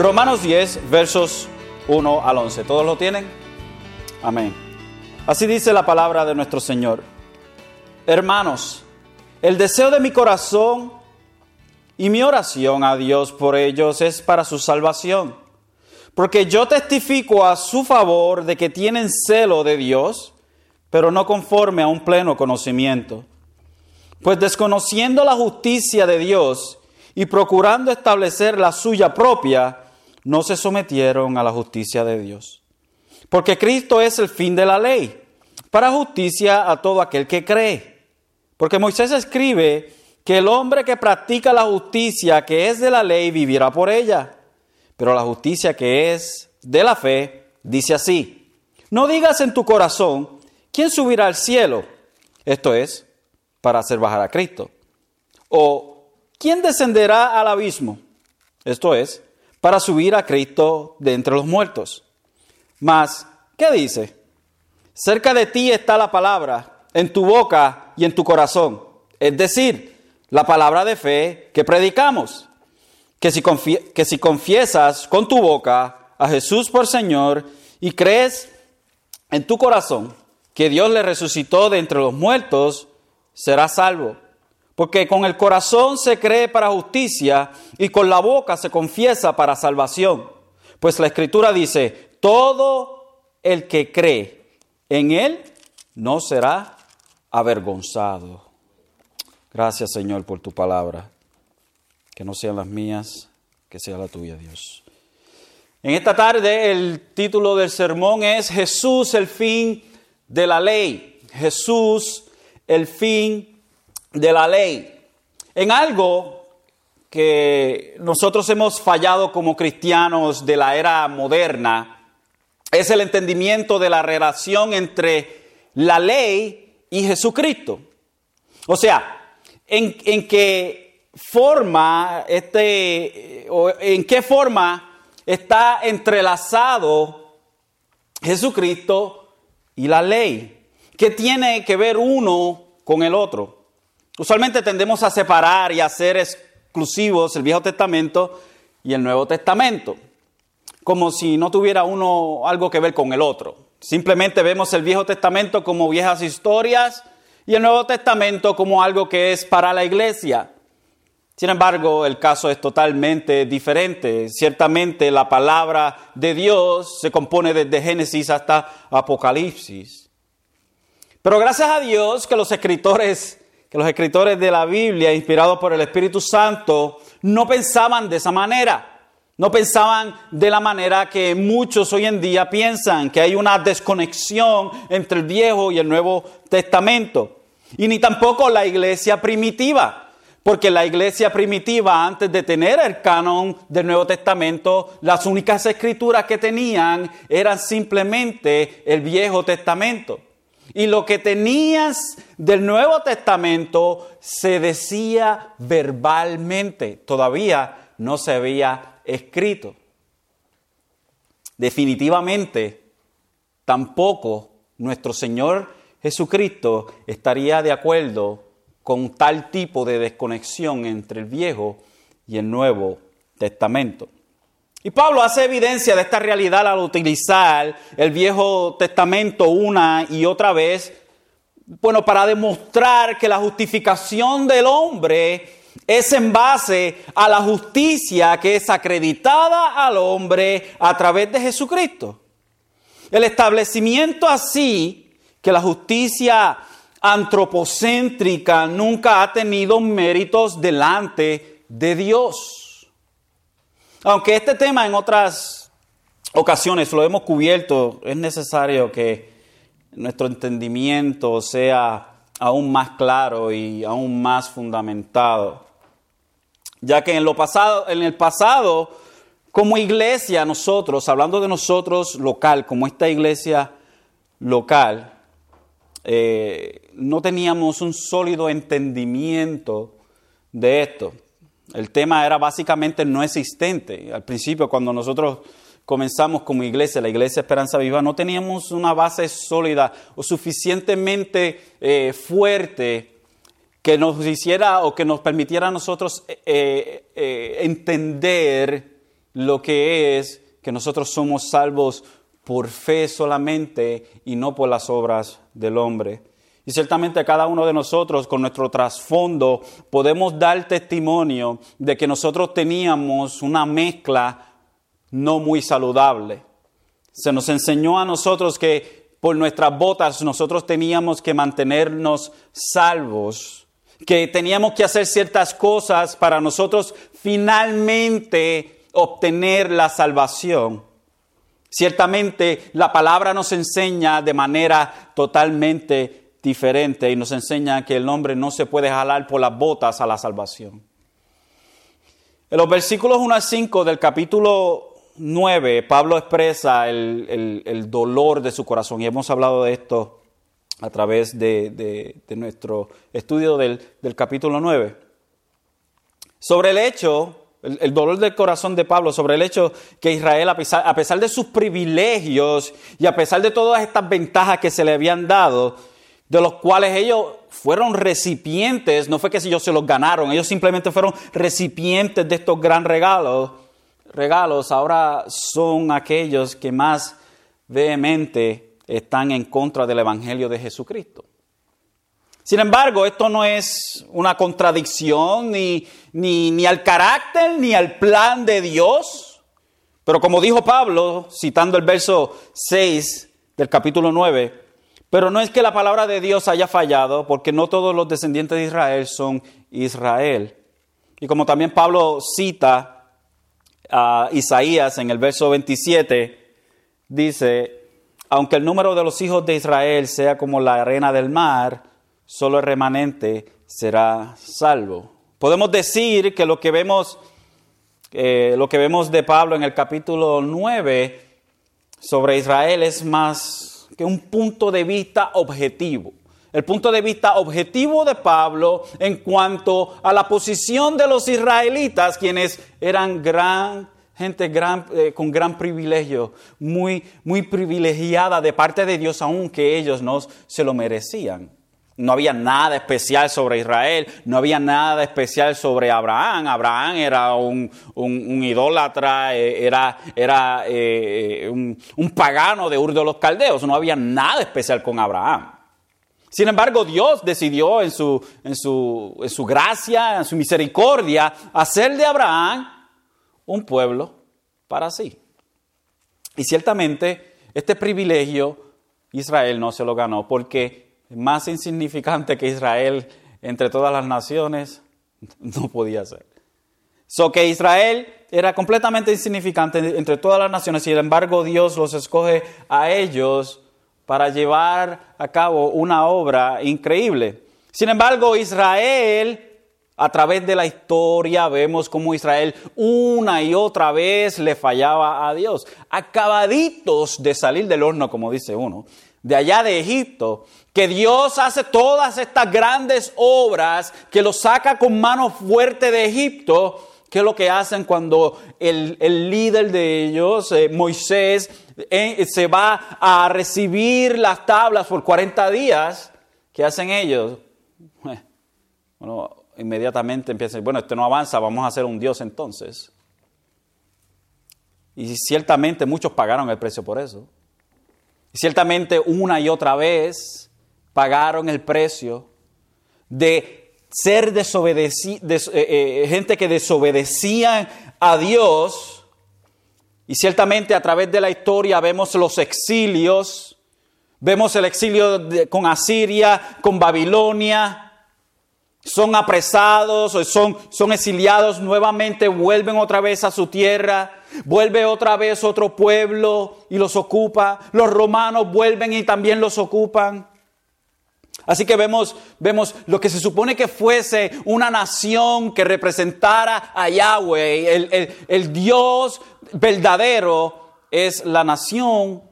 Romanos 10, versos 1 al 11. ¿Todos lo tienen? Amén. Así dice la palabra de nuestro Señor. Hermanos, el deseo de mi corazón y mi oración a Dios por ellos es para su salvación. Porque yo testifico a su favor de que tienen celo de Dios, pero no conforme a un pleno conocimiento. Pues desconociendo la justicia de Dios y procurando establecer la suya propia, no se sometieron a la justicia de Dios. Porque Cristo es el fin de la ley, para justicia a todo aquel que cree. Porque Moisés escribe que el hombre que practica la justicia que es de la ley vivirá por ella. Pero la justicia que es de la fe dice así, no digas en tu corazón, ¿quién subirá al cielo? Esto es, para hacer bajar a Cristo. O, ¿quién descenderá al abismo? Esto es, para subir a Cristo de entre los muertos. Mas, ¿qué dice? Cerca de ti está la palabra, en tu boca y en tu corazón. Es decir, la palabra de fe que predicamos. Que si, que si confiesas con tu boca a Jesús por Señor y crees en tu corazón que Dios le resucitó de entre los muertos, serás salvo. Porque con el corazón se cree para justicia y con la boca se confiesa para salvación. Pues la escritura dice, todo el que cree en Él no será avergonzado. Gracias Señor por tu palabra. Que no sean las mías, que sea la tuya Dios. En esta tarde el título del sermón es Jesús el fin de la ley. Jesús el fin de la ley, en algo que nosotros hemos fallado como cristianos de la era moderna, es el entendimiento de la relación entre la ley y Jesucristo. O sea, en, en qué forma este, en qué forma está entrelazado Jesucristo y la ley. ¿Qué tiene que ver uno con el otro? Usualmente tendemos a separar y a hacer exclusivos el Viejo Testamento y el Nuevo Testamento, como si no tuviera uno algo que ver con el otro. Simplemente vemos el Viejo Testamento como viejas historias y el Nuevo Testamento como algo que es para la iglesia. Sin embargo, el caso es totalmente diferente. Ciertamente la palabra de Dios se compone desde Génesis hasta Apocalipsis. Pero gracias a Dios que los escritores que los escritores de la Biblia, inspirados por el Espíritu Santo, no pensaban de esa manera. No pensaban de la manera que muchos hoy en día piensan, que hay una desconexión entre el Viejo y el Nuevo Testamento. Y ni tampoco la iglesia primitiva, porque la iglesia primitiva, antes de tener el canon del Nuevo Testamento, las únicas escrituras que tenían eran simplemente el Viejo Testamento. Y lo que tenías del Nuevo Testamento se decía verbalmente, todavía no se había escrito. Definitivamente, tampoco nuestro Señor Jesucristo estaría de acuerdo con tal tipo de desconexión entre el Viejo y el Nuevo Testamento. Y Pablo hace evidencia de esta realidad al utilizar el Viejo Testamento una y otra vez, bueno, para demostrar que la justificación del hombre es en base a la justicia que es acreditada al hombre a través de Jesucristo. El establecimiento así que la justicia antropocéntrica nunca ha tenido méritos delante de Dios. Aunque este tema en otras ocasiones lo hemos cubierto, es necesario que nuestro entendimiento sea aún más claro y aún más fundamentado. Ya que en, lo pasado, en el pasado, como iglesia, nosotros, hablando de nosotros local, como esta iglesia local, eh, no teníamos un sólido entendimiento de esto. El tema era básicamente no existente. Al principio, cuando nosotros comenzamos como iglesia, la iglesia Esperanza Viva, no teníamos una base sólida o suficientemente eh, fuerte que nos hiciera o que nos permitiera a nosotros eh, eh, entender lo que es que nosotros somos salvos por fe solamente y no por las obras del hombre. Y ciertamente cada uno de nosotros con nuestro trasfondo podemos dar testimonio de que nosotros teníamos una mezcla no muy saludable. Se nos enseñó a nosotros que por nuestras botas nosotros teníamos que mantenernos salvos, que teníamos que hacer ciertas cosas para nosotros finalmente obtener la salvación. Ciertamente la palabra nos enseña de manera totalmente diferente y nos enseña que el hombre no se puede jalar por las botas a la salvación. En los versículos 1 a 5 del capítulo 9, Pablo expresa el, dolor de su corazón y hemos hablado de esto a través de, nuestro estudio del, del capítulo 9. Sobre el hecho el, dolor del corazón de Pablo sobre el hecho que Israel, a pesar, a pesar de sus privilegios y a pesar de todas estas ventajas que se le habían dado, de los cuales ellos fueron recipientes, no fue que ellos se los ganaron, ellos simplemente fueron recipientes de estos gran regalos, regalos, ahora son aquellos que más vehemente están en contra del Evangelio de Jesucristo. Sin embargo, esto no es una contradicción ni, ni, al carácter ni al plan de Dios. Pero como dijo Pablo, citando el verso 6 del capítulo 9, pero no es que la palabra de Dios haya fallado, porque no todos los descendientes de Israel son Israel. Y como también Pablo cita a Isaías en el verso 27, dice, aunque el número de los hijos de Israel sea como la arena del mar, solo el remanente será salvo. Podemos decir que lo que vemos, eh, lo que vemos de Pablo en el capítulo 9 sobre Israel es más que un punto de vista objetivo. El punto de vista objetivo de Pablo en cuanto a la posición de los israelitas, quienes eran gran gente gran, eh, con gran privilegio, muy, muy privilegiada de parte de Dios, aunque ellos no se lo merecían. No había nada especial sobre Israel, no había nada especial sobre Abraham. Abraham era un, idólatra, eh, era, era eh, un, pagano de Ur de los Caldeos. No había nada especial con Abraham. Sin embargo, Dios decidió en su, en su, en su gracia, en su misericordia, hacer de Abraham un pueblo para sí. Y ciertamente este privilegio Israel no se lo ganó porque más insignificante que Israel entre todas las naciones, no podía ser. So que Israel era completamente insignificante entre todas las naciones, sin embargo Dios los escoge a ellos para llevar a cabo una obra increíble. Sin embargo, Israel, a través de la historia, vemos cómo Israel una y otra vez le fallaba a Dios. Acabaditos de salir del horno, como dice uno, de allá de Egipto, que Dios hace todas estas grandes obras, que los saca con mano fuerte de Egipto, que es lo que hacen cuando el, líder de ellos, eh, Moisés, eh, se va a recibir las tablas por 40 días, ¿qué hacen ellos? Eh, bueno, inmediatamente empiezan, bueno, esto no avanza, vamos a hacer un Dios entonces. Y ciertamente muchos pagaron el precio por eso. Y ciertamente una y otra vez pagaron el precio de ser desobedeci eh, eh, gente que desobedecía a Dios. Y ciertamente a través de la historia vemos los exilios, vemos el exilio con Asiria, con Babilonia, son apresados, son, son exiliados, nuevamente vuelven otra vez a su tierra, vuelve otra vez otro pueblo y los ocupa, los romanos vuelven y también los ocupan. Así que vemos, vemos lo que se supone que fuese una nación que representara a Yahweh, el, el Dios verdadero, es la nación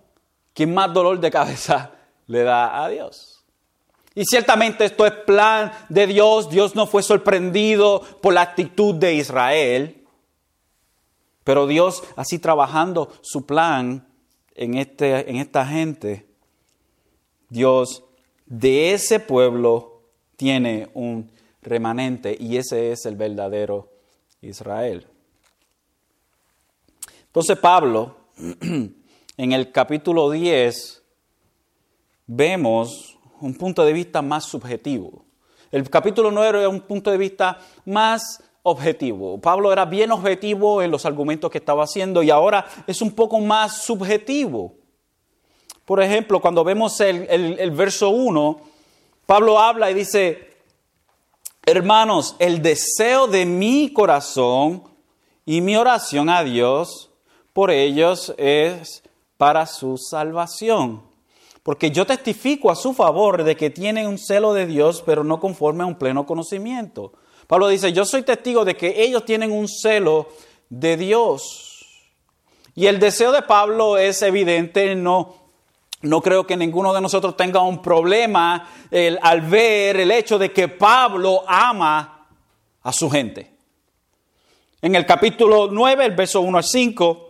que más dolor de cabeza le da a Dios. Y ciertamente esto es plan de Dios. Dios no fue sorprendido por la actitud de Israel. Pero Dios, así trabajando su plan en, este, en esta gente, Dios de ese pueblo tiene un remanente y ese es el verdadero Israel. Entonces Pablo, en el capítulo 10, vemos un punto de vista más subjetivo. El capítulo 9 era un punto de vista más objetivo. Pablo era bien objetivo en los argumentos que estaba haciendo y ahora es un poco más subjetivo. Por ejemplo, cuando vemos el, el verso 1, Pablo habla y dice, hermanos, el deseo de mi corazón y mi oración a Dios por ellos es para su salvación. Porque yo testifico a su favor de que tienen un celo de Dios, pero no conforme a un pleno conocimiento. Pablo dice, yo soy testigo de que ellos tienen un celo de Dios. Y el deseo de Pablo es evidente, no, no creo que ninguno de nosotros tenga un problema al ver el hecho de que Pablo ama a su gente. En el capítulo 9, el verso 1 al 5,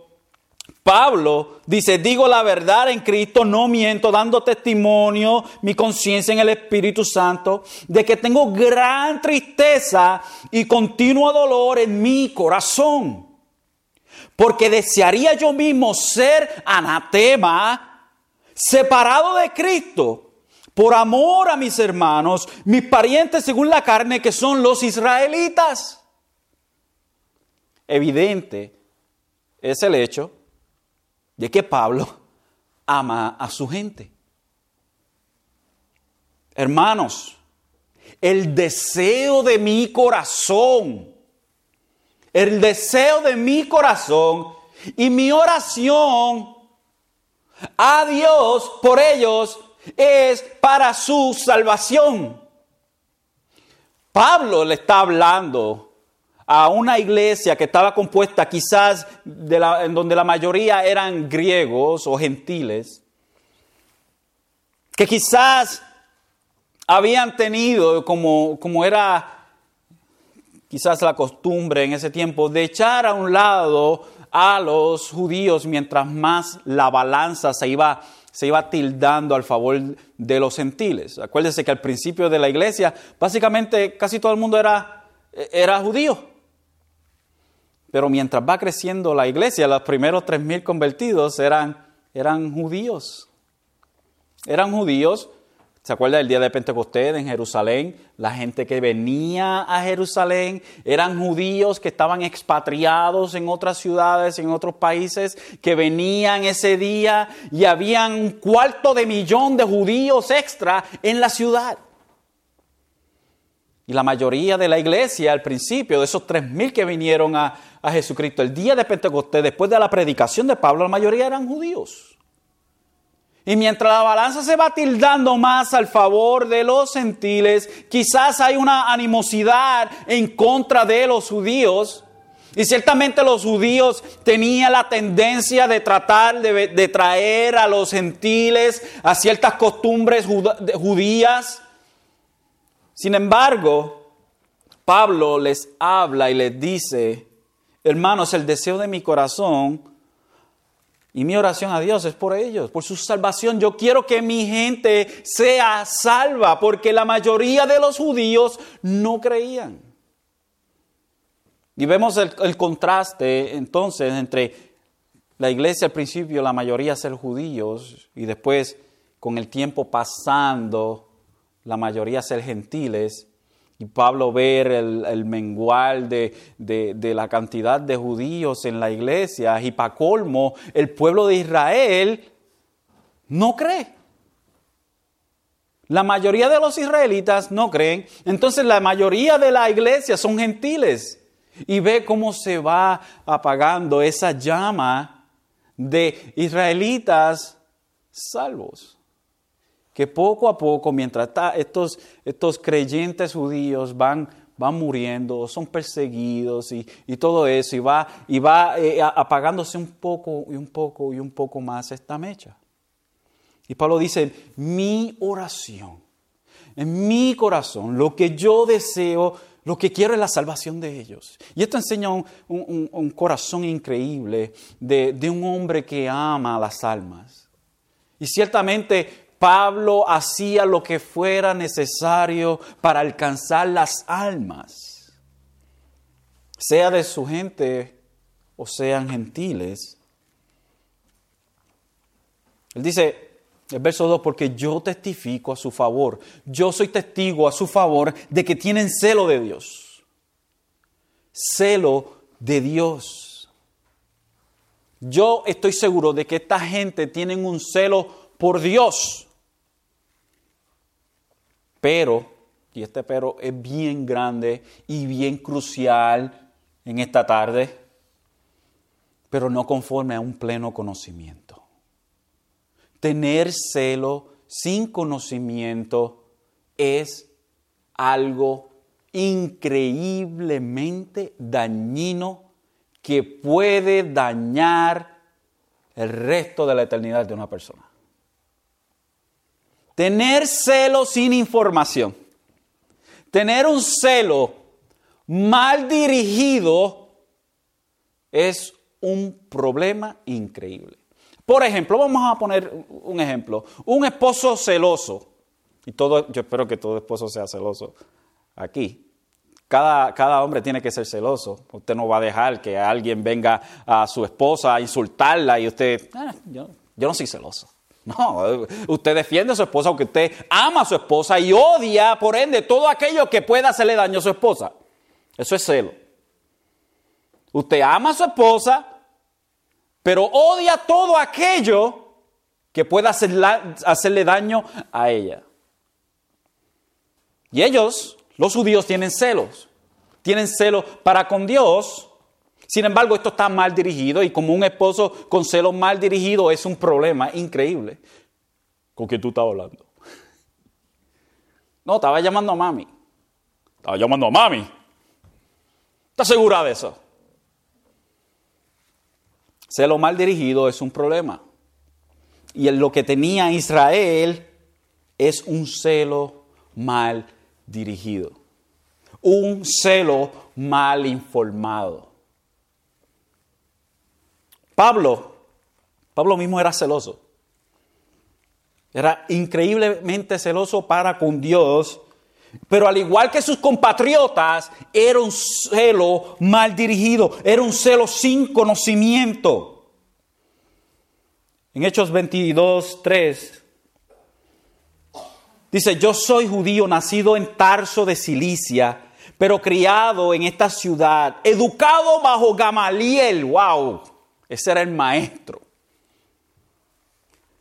Pablo dice, digo la verdad en Cristo, no miento, dando testimonio, mi conciencia en el Espíritu Santo, de que tengo gran tristeza y continuo dolor en mi corazón. Porque desearía yo mismo ser anatema, separado de Cristo, por amor a mis hermanos, mis parientes según la carne, que son los israelitas. Evidente es el hecho de que Pablo ama a su gente. Hermanos, el deseo de mi corazón, el deseo de mi corazón y mi oración a Dios por ellos es para su salvación. Pablo le está hablando a una iglesia que estaba compuesta quizás de la, en donde la mayoría eran griegos o gentiles, que quizás habían tenido, como, como era quizás la costumbre en ese tiempo, de echar a un lado a los judíos mientras más la balanza se iba, se iba tildando al favor de los gentiles. Acuérdense que al principio de la iglesia básicamente casi todo el mundo era, era judío. Pero mientras va creciendo la iglesia, los primeros tres mil convertidos eran, eran judíos. Eran judíos. ¿Se acuerda del día de Pentecostés en Jerusalén? La gente que venía a Jerusalén eran judíos que estaban expatriados en otras ciudades, en otros países, que venían ese día y habían un cuarto de millón de judíos extra en la ciudad. Y la mayoría de la iglesia al principio, de esos tres mil que vinieron a, a Jesucristo el día de Pentecostés, después de la predicación de Pablo, la mayoría eran judíos. Y mientras la balanza se va tildando más al favor de los gentiles, quizás hay una animosidad en contra de los judíos. Y ciertamente los judíos tenían la tendencia de tratar de, traer a los gentiles a ciertas costumbres judías. Sin embargo, Pablo les habla y les dice, Hermanos, el deseo de mi corazón y mi oración a Dios es por ellos, por su salvación. Yo quiero que mi gente sea salva, porque la mayoría de los judíos no creían. Y vemos el, contraste entonces entre la iglesia al principio, la mayoría ser judíos, y después con el tiempo pasando, la mayoría ser gentiles. Y Pablo ver el, mengual de, de, la cantidad de judíos en la iglesia y para colmo, el pueblo de Israel no cree. La mayoría de los israelitas no creen. Entonces la mayoría de la iglesia son gentiles. Y ve cómo se va apagando esa llama de israelitas salvos que poco a poco, mientras estos, estos creyentes judíos van, van muriendo, son perseguidos y, todo eso, y va, y va eh, apagándose un poco y un poco y un poco más esta mecha. Y Pablo dice, mi oración, en mi corazón, lo que yo deseo, lo que quiero es la salvación de ellos. Y esto enseña un, corazón increíble de, de un hombre que ama las almas. Y ciertamente Pablo hacía lo que fuera necesario para alcanzar las almas, sea de su gente o sean gentiles. Él dice, el verso 2, porque yo testifico a su favor, yo soy testigo a su favor de que tienen celo de Dios. Celo de Dios. Yo estoy seguro de que esta gente tiene un celo por Dios. Pero, y este pero es bien grande y bien crucial en esta tarde, pero no conforme a un pleno conocimiento. Tener celo sin conocimiento es algo increíblemente dañino que puede dañar el resto de la eternidad de una persona. Tener celo sin información. Tener un celo mal dirigido es un problema increíble. Por ejemplo, vamos a poner un ejemplo. Un esposo celoso, y todo, yo espero que todo esposo sea celoso aquí. Cada, cada, hombre tiene que ser celoso. Usted no va a dejar que alguien venga a su esposa a insultarla y usted, ah, yo, yo no soy celoso. No, usted defiende a su esposa aunque usted ama a su esposa y odia, por ende, todo aquello que pueda hacerle daño a su esposa. Eso es celo. Usted ama a su esposa, pero odia todo aquello que pueda hacerle daño a ella. Y ellos, los judíos, tienen celos. Tienen celos para con Dios. Sin embargo, esto está mal dirigido y como un esposo con celos mal dirigido es un problema increíble. ¿Con quién tú estás hablando? No, estaba llamando a mami. Estaba llamando a mami. ¿Estás segura de eso? Celo mal dirigido es un problema. Y lo que tenía Israel es un celo mal dirigido. Un celo mal informado. Pablo, Pablo mismo era celoso. Era increíblemente celoso para con Dios, pero al igual que sus compatriotas, era un celo mal dirigido, era un celo sin conocimiento. En Hechos 22, 3, dice, yo soy judío, nacido en Tarso de Cilicia, pero criado en esta ciudad, educado bajo Gamaliel, wow, ese era el maestro.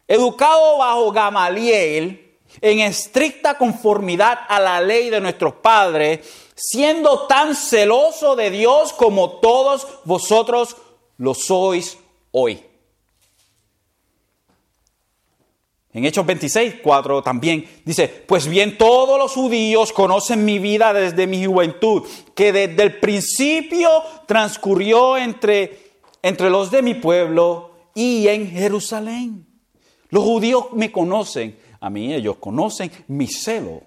Educado bajo Gamaliel, en estricta conformidad a la ley de nuestros padres, siendo tan celoso de Dios como todos vosotros lo sois hoy. En Hechos 26, 4 también dice, pues bien todos los judíos conocen mi vida desde mi juventud, que desde el principio transcurrió entre, entre los de mi pueblo y en Jerusalén. Los judíos me conocen a mí, ellos conocen mi celo.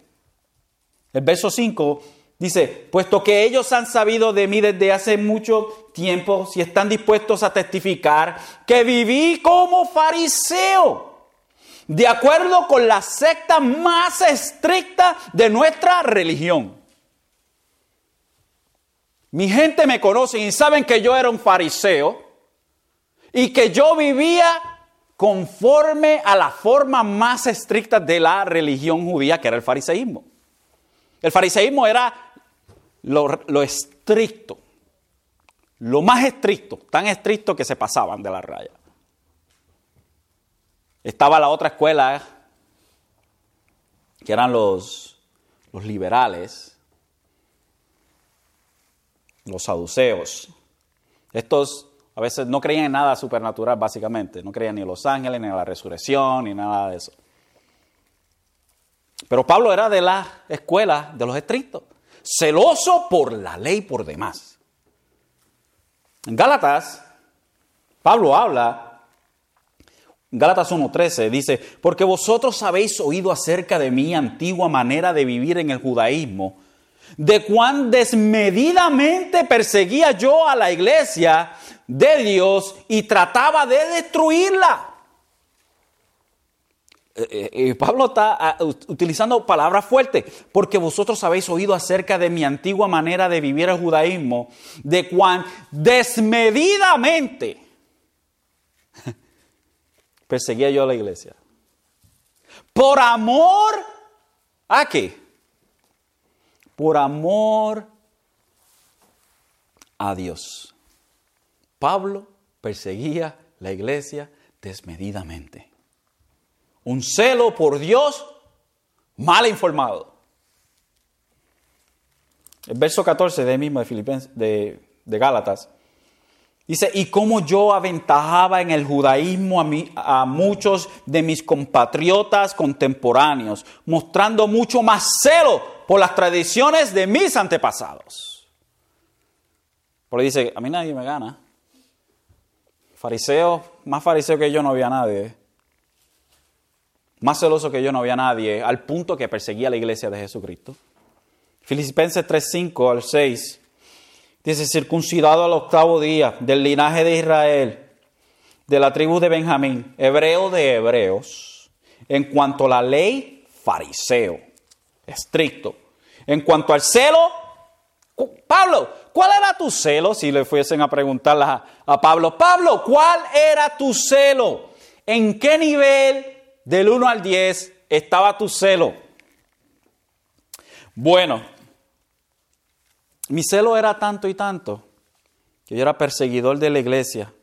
El verso 5 dice, puesto que ellos han sabido de mí desde hace mucho tiempo, si están dispuestos a testificar que viví como fariseo, de acuerdo con la secta más estricta de nuestra religión. Mi gente me conoce y saben que yo era un fariseo y que yo vivía conforme a la forma más estricta de la religión judía, que era el fariseísmo. El fariseísmo era lo, estricto, lo más estricto, tan estricto que se pasaban de la raya. Estaba la otra escuela, que eran los, los liberales, los saduceos. Estos a veces no creían en nada supernatural, básicamente. No creían ni en los ángeles, ni en la resurrección, ni nada de eso. Pero Pablo era de la escuela de los estrictos, celoso por la ley por demás. En Gálatas, Pablo habla, en Gálatas 1.13 dice, porque vosotros habéis oído acerca de mi antigua manera de vivir en el judaísmo, de cuán desmedidamente perseguía yo a la iglesia de Dios y trataba de destruirla. Eh, eh, eh, Pablo está ah, utilizando palabras fuertes, porque vosotros habéis oído acerca de mi antigua manera de vivir el judaísmo, de cuán desmedidamente perseguía yo a la iglesia? Por amor a qué? Por amor a Dios. Pablo perseguía la iglesia desmedidamente. Un celo por Dios mal informado. El verso 14 de mismo de, Filipenses, de, de Gálatas Dice, y como yo aventajaba en el judaísmo a, a muchos de mis compatriotas contemporáneos, mostrando mucho más celo por las tradiciones de mis antepasados. Porque dice, a mí nadie me gana. Fariseo, más fariseo que yo no había nadie. Más celoso que yo no había nadie, al punto que perseguía la iglesia de Jesucristo. Filipenses 3.5 al 6 Dice, circuncidado al octavo día, del linaje de Israel, de la tribu de Benjamín, hebreo de hebreos, en cuanto a la ley, fariseo, estricto. En cuanto al celo, Pablo, ¿cuál era tu celo? Si le fuesen a preguntar a, a Pablo, Pablo, ¿cuál era tu celo? ¿En qué nivel del 1 al 10 estaba tu celo? Bueno, mi celo era tanto y tanto que yo era perseguidor de la iglesia.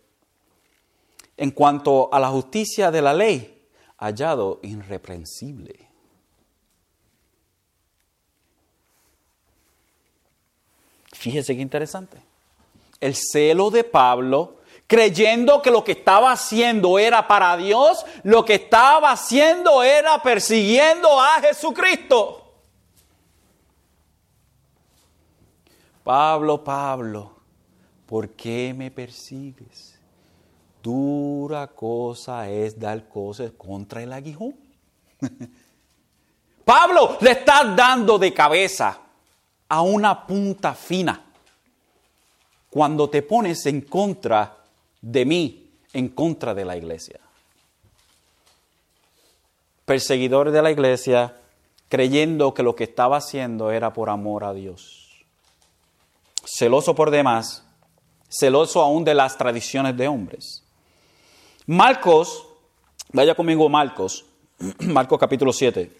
En cuanto a la justicia de la ley, hallado irreprensible. Fíjese qué interesante. El celo de Pablo, creyendo que lo que estaba haciendo era para Dios, lo que estaba haciendo era persiguiendo a Jesucristo. Pablo, Pablo, ¿por qué me persigues? Dura cosa es dar cosas contra el aguijón. Pablo le está dando de cabeza a una punta fina cuando te pones en contra de mí, en contra de la iglesia. Perseguidor de la iglesia, creyendo que lo que estaba haciendo era por amor a Dios celoso por demás, celoso aún de las tradiciones de hombres. Marcos, vaya conmigo Marcos, Marcos capítulo 7.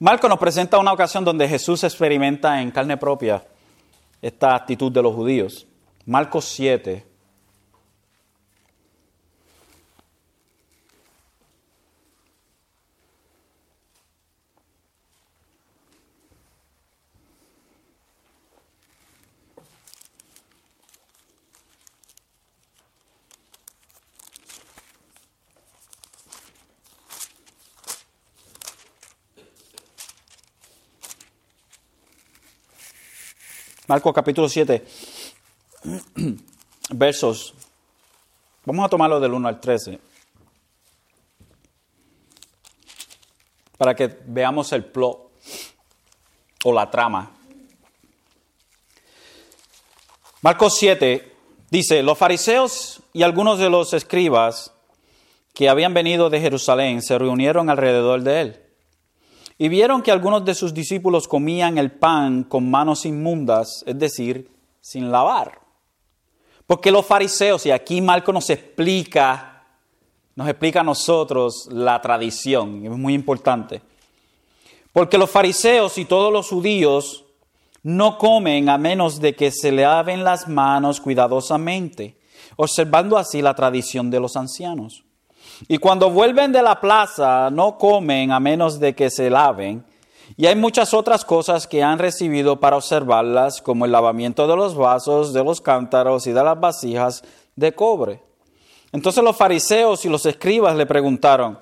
Marcos nos presenta una ocasión donde Jesús experimenta en carne propia esta actitud de los judíos. Marcos 7, Marcos capítulo 7, versos. Vamos a tomarlo del 1 al 13. Para que veamos el plot o la trama. Marcos 7 dice, los fariseos y algunos de los escribas que habían venido de Jerusalén se reunieron alrededor de él y vieron que algunos de sus discípulos comían el pan con manos inmundas, es decir, sin lavar. Porque los fariseos, y aquí Marco nos explica, nos explica a nosotros la tradición, es muy importante. Porque los fariseos y todos los judíos no comen a menos de que se laven las manos cuidadosamente, observando así la tradición de los ancianos. Y cuando vuelven de la plaza no comen a menos de que se laven. Y hay muchas otras cosas que han recibido para observarlas, como el lavamiento de los vasos, de los cántaros y de las vasijas de cobre. Entonces los fariseos y los escribas le preguntaron,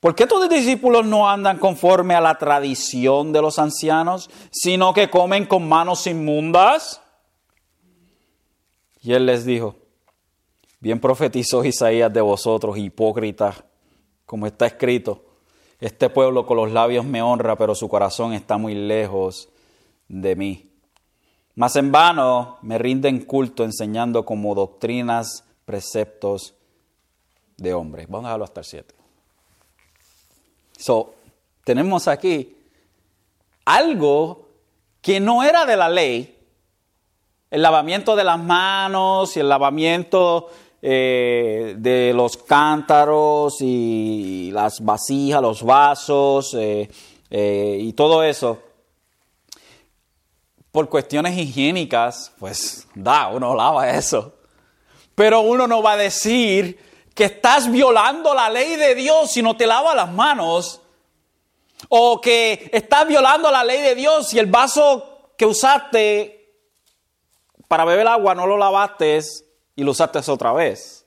¿por qué tus discípulos no andan conforme a la tradición de los ancianos, sino que comen con manos inmundas? Y él les dijo, Bien profetizó Isaías de vosotros, hipócritas, como está escrito. Este pueblo con los labios me honra, pero su corazón está muy lejos de mí. Mas en vano me rinden culto enseñando como doctrinas, preceptos de hombres. Vamos a dejarlo hasta el 7. So, tenemos aquí algo que no era de la ley, el lavamiento de las manos y el lavamiento eh, de los cántaros y las vasijas, los vasos eh, eh, y todo eso, por cuestiones higiénicas, pues da, uno lava eso. Pero uno no va a decir que estás violando la ley de Dios si no te lava las manos. O que estás violando la ley de Dios si el vaso que usaste para beber agua no lo lavaste y lo usaste otra vez.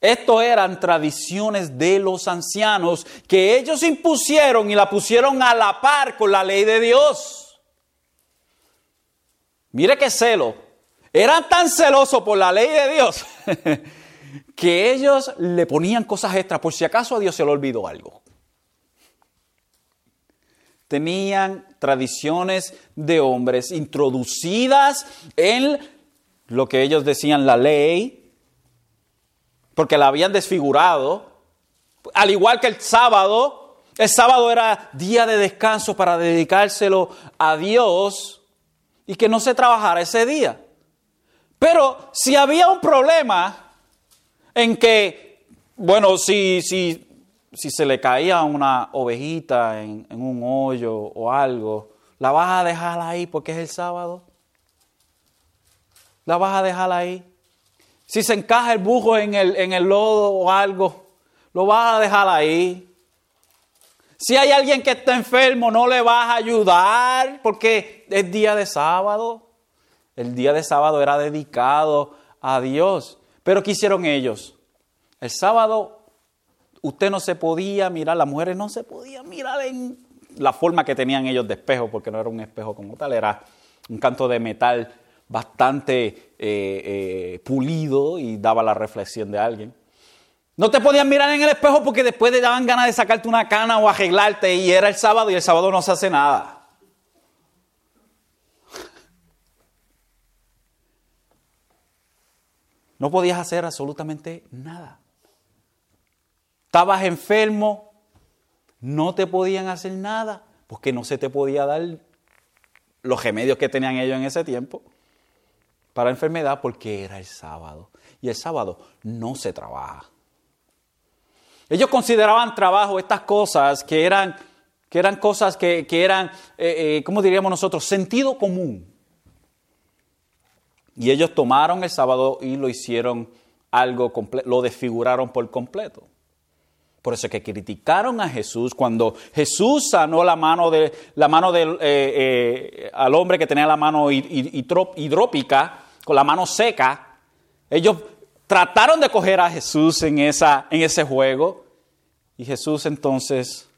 Esto eran tradiciones de los ancianos que ellos impusieron y la pusieron a la par con la ley de Dios. Mire qué celo. Eran tan celosos por la ley de Dios que ellos le ponían cosas extras por si acaso a Dios se le olvidó algo. Tenían tradiciones de hombres introducidas en lo que ellos decían la ley, porque la habían desfigurado, al igual que el sábado. El sábado era día de descanso para dedicárselo a Dios y que no se trabajara ese día. Pero si había un problema en que, bueno, si, si, si se le caía una ovejita en, un hoyo o algo, ¿la vas a dejar ahí porque es el sábado? ¿La vas a dejar ahí? Si se encaja el bujo en el, en el lodo o algo, ¿lo vas a dejar ahí? Si hay alguien que está enfermo, no le vas a ayudar porque es día de sábado. El día de sábado era dedicado a Dios. Pero ¿qué hicieron ellos? El sábado usted no se podía mirar, las mujeres no se podían mirar en la forma que tenían ellos de espejo, porque no era un espejo como tal, era un canto de metal bastante eh, eh, pulido y daba la reflexión de alguien. No te podían mirar en el espejo porque después te daban ganas de sacarte una cana o arreglarte y era el sábado y el sábado no se hace nada. No podías hacer absolutamente nada. Estabas enfermo, no te podían hacer nada porque no se te podía dar los remedios que tenían ellos en ese tiempo para enfermedad porque era el sábado. Y el sábado no se trabaja. Ellos consideraban trabajo estas cosas que eran, que eran cosas que, eran, eh, eh, ¿cómo diríamos nosotros? Sentido común. Y ellos tomaron el sábado y lo hicieron algo completo, lo desfiguraron por completo. Por eso es que criticaron a Jesús cuando Jesús sanó la mano, de, la mano del, eh, al hombre que tenía la mano hidrópica, con la mano seca. Ellos Trataron de coger a Jesús en, esa, en ese juego y Jesús entonces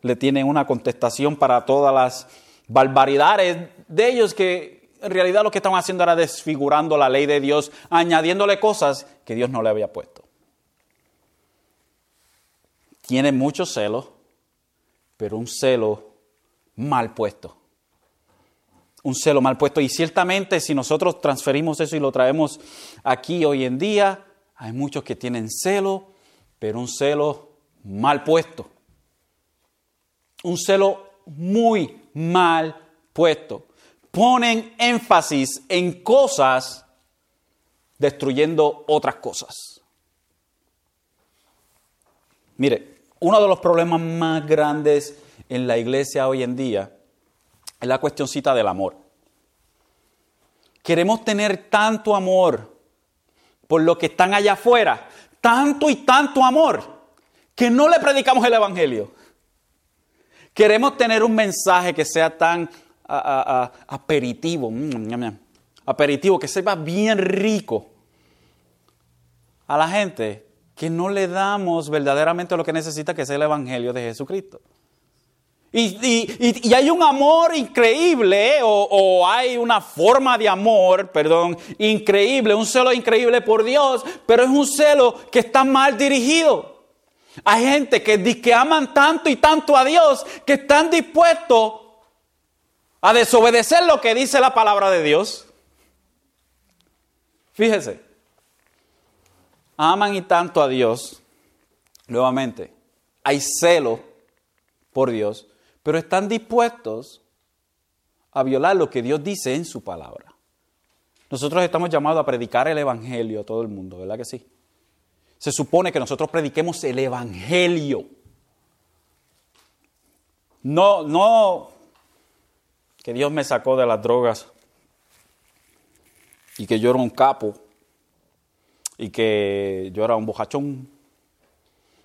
le tiene una contestación para todas las barbaridades de ellos que en realidad lo que estaban haciendo era desfigurando la ley de Dios, añadiéndole cosas que Dios no le había puesto. Tiene mucho celo, pero un celo mal puesto un celo mal puesto. Y ciertamente si nosotros transferimos eso y lo traemos aquí hoy en día, hay muchos que tienen celo, pero un celo mal puesto. Un celo muy mal puesto. Ponen énfasis en cosas destruyendo otras cosas. Mire, uno de los problemas más grandes en la iglesia hoy en día es la cuestioncita del amor. Queremos tener tanto amor por lo que están allá afuera, tanto y tanto amor, que no le predicamos el Evangelio. Queremos tener un mensaje que sea tan aperitivo, mm, aperitivo, que sepa bien rico a la gente, que no le damos verdaderamente lo que necesita, que sea el Evangelio de Jesucristo. Y, hay un amor increíble, o, o, hay una forma de amor, perdón, increíble, un celo increíble por Dios, pero es un celo que está mal dirigido. Hay gente que, que aman tanto y tanto a Dios que están dispuestos a desobedecer lo que dice la palabra de Dios. Fíjese, aman y tanto a Dios, nuevamente, hay celo por Dios, pero están dispuestos a violar lo que Dios dice en su palabra. Nosotros estamos llamados a predicar el Evangelio a todo el mundo, ¿verdad que sí? Se supone que nosotros prediquemos el Evangelio. No, no que Dios me sacó de las drogas y que yo era un capo y que yo era un bojachón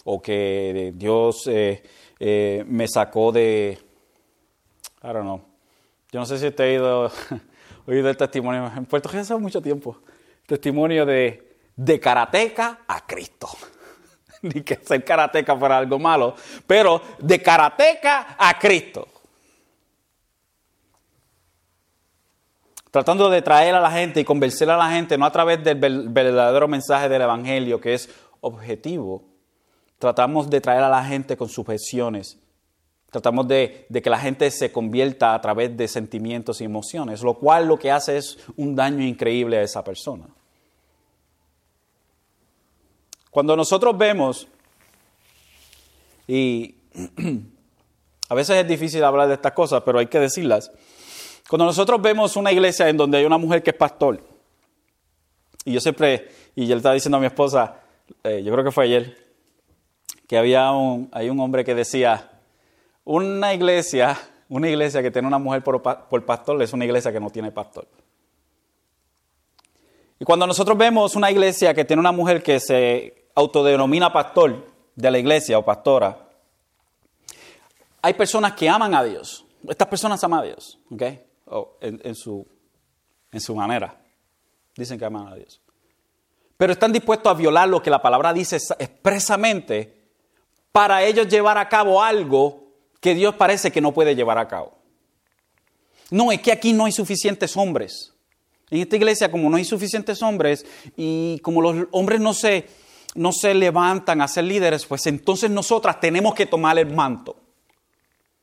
o que Dios eh, eh, me sacó de, I don't know, yo no sé si te he oído, oído el testimonio, en Puerto Rico hace mucho tiempo, testimonio de, de karateca a Cristo. Ni que ser karateca fuera algo malo, pero de karateca a Cristo. tratando de traer a la gente y convencer a la gente, no a través del verdadero mensaje del Evangelio, que es objetivo. Tratamos de traer a la gente con sujeciones. Tratamos de, que la gente se convierta a través de sentimientos y emociones, lo cual lo que hace es un daño increíble a esa persona. Cuando nosotros vemos, y a veces es difícil hablar de estas cosas, pero hay que decirlas, cuando nosotros vemos una iglesia en donde hay una mujer que es pastor, y yo siempre, y yo le estaba diciendo a mi esposa, eh, yo creo que fue ayer, que había un, hay un hombre que decía, una iglesia, una iglesia que tiene una mujer por, por pastor es una iglesia que no tiene pastor. Y cuando nosotros vemos una iglesia que tiene una mujer que se autodenomina pastor de la iglesia o pastora, hay personas que aman a Dios. Estas personas aman a Dios, ¿ok? en, su, en su manera. Dicen que aman a Dios. Pero están dispuestos a violar lo que la palabra dice expresamente para ellos llevar a cabo algo que Dios parece que no puede llevar a cabo. No, es que aquí no hay suficientes hombres. En esta iglesia, como no hay suficientes hombres y como los hombres no se, no se levantan a ser líderes, pues entonces nosotras tenemos que tomar el manto.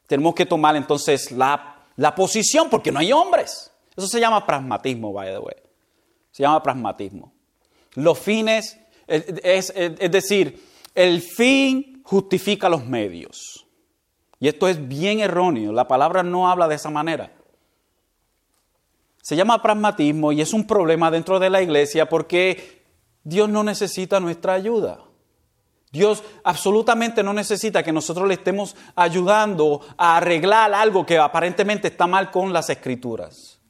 Tenemos que tomar entonces la la posición porque no hay hombres. Eso se llama pragmatismo, by the way. Se llama pragmatismo. Los fines, es, decir, el fin justifica los medios. Y esto es bien erróneo. La palabra no habla de esa manera. Se llama pragmatismo y es un problema dentro de la iglesia porque Dios no necesita nuestra ayuda. Dios absolutamente no necesita que nosotros le estemos ayudando a arreglar algo que aparentemente está mal con las escrituras.